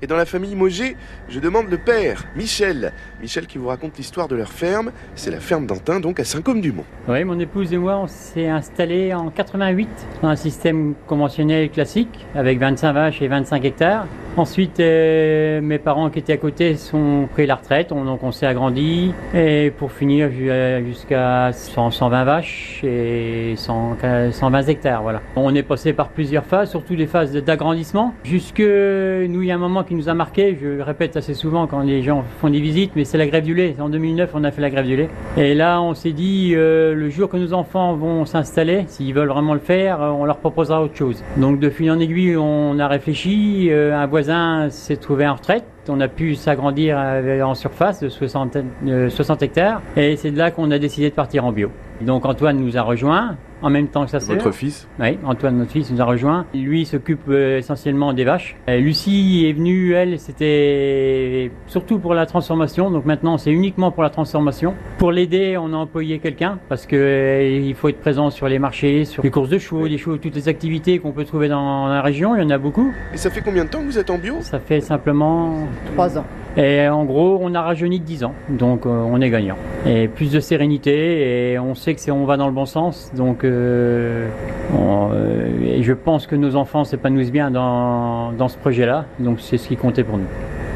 Et dans la famille Moget, je demande le père, Michel. Michel qui vous raconte l'histoire de leur ferme. C'est la ferme d'Antin, donc à Saint-Côme-du-Mont. Oui, mon épouse et moi, on s'est installés en 88 dans un système conventionnel classique avec 25 vaches et 25 hectares. Ensuite, euh, mes parents qui étaient à côté sont pris la retraite, on, donc on s'est agrandi. Et pour finir, jusqu'à 120 vaches et 100, 120 hectares. Voilà. On est passé par plusieurs phases, surtout des phases d'agrandissement. Jusque nous, il y a un moment qui nous a marqué, je répète assez souvent quand les gens font des visites, mais c'est la grève du lait. En 2009, on a fait la grève du lait. Et là, on s'est dit, euh, le jour que nos enfants vont s'installer, s'ils veulent vraiment le faire, on leur proposera autre chose. Donc de fil en aiguille, on a réfléchi. Euh, un voisin s'est trouvé en retraite. On a pu s'agrandir euh, en surface de 60, 60 hectares. Et c'est de là qu'on a décidé de partir en bio. Donc Antoine nous a rejoint en même temps que sa sœur. Votre fils Oui, Antoine, notre fils, nous a rejoint. Lui s'occupe euh, essentiellement des vaches. Euh, Lucie est venue, elle, c'était surtout pour la transformation. Donc maintenant, c'est uniquement pour la transformation. Pour l'aider, on a employé quelqu'un parce que euh, il faut être présent sur les marchés, sur les courses de chevaux, des chevaux, toutes les activités qu'on peut trouver dans la région. Il y en a beaucoup. Et ça fait combien de temps que vous êtes en bio? Ça fait simplement trois ans. Et en gros, on a rajeuni de 10 ans, donc on est gagnant. Et plus de sérénité, et on sait que c'est on va dans le bon sens. Donc, euh, euh, et je pense que nos enfants s'épanouissent bien dans, dans ce projet-là. Donc, c'est ce qui comptait pour nous.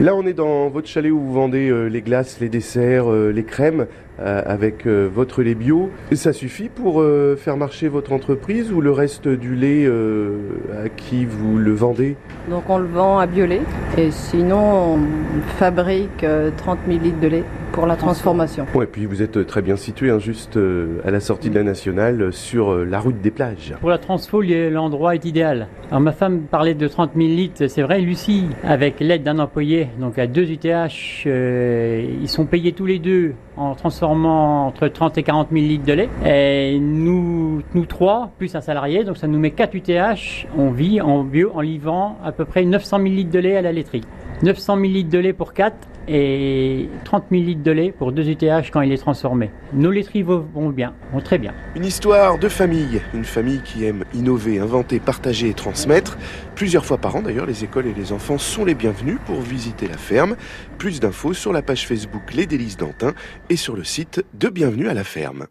Là, on est dans votre chalet où vous vendez euh, les glaces, les desserts, euh, les crèmes euh, avec votre lait bio. Et ça suffit pour faire marcher votre entreprise ou le reste du lait à qui vous le vendez? Donc on le vend à Biolay et sinon on fabrique 30 000 litres de lait pour la transformation. Ouais, puis vous êtes très bien situé, hein, juste à la sortie de la nationale, sur la route des plages. Pour la transfo, l'endroit est idéal. Alors ma femme parlait de 30 000 litres, c'est vrai, Lucie, avec l'aide d'un employé, donc à deux UTH, euh, ils sont payés tous les deux en transformant entre 30 et 40 000 litres de lait. Et nous, nous trois, plus un salarié, donc ça nous met 4 UTH, on vit en bio en livrant à peu près 900 000 litres de lait à la laiterie. 900 000 litres de lait pour 4 et 30 000 litres de lait pour 2 UTH quand il est transformé. Nos laiteries vont bien, vont très bien. Une histoire de famille, une famille qui aime innover, inventer, partager et transmettre. Plusieurs fois par an d'ailleurs, les écoles et les enfants sont les bienvenus pour visiter la ferme. Plus d'infos sur la page Facebook Les Délices d'Antin et sur le site de Bienvenue à la ferme.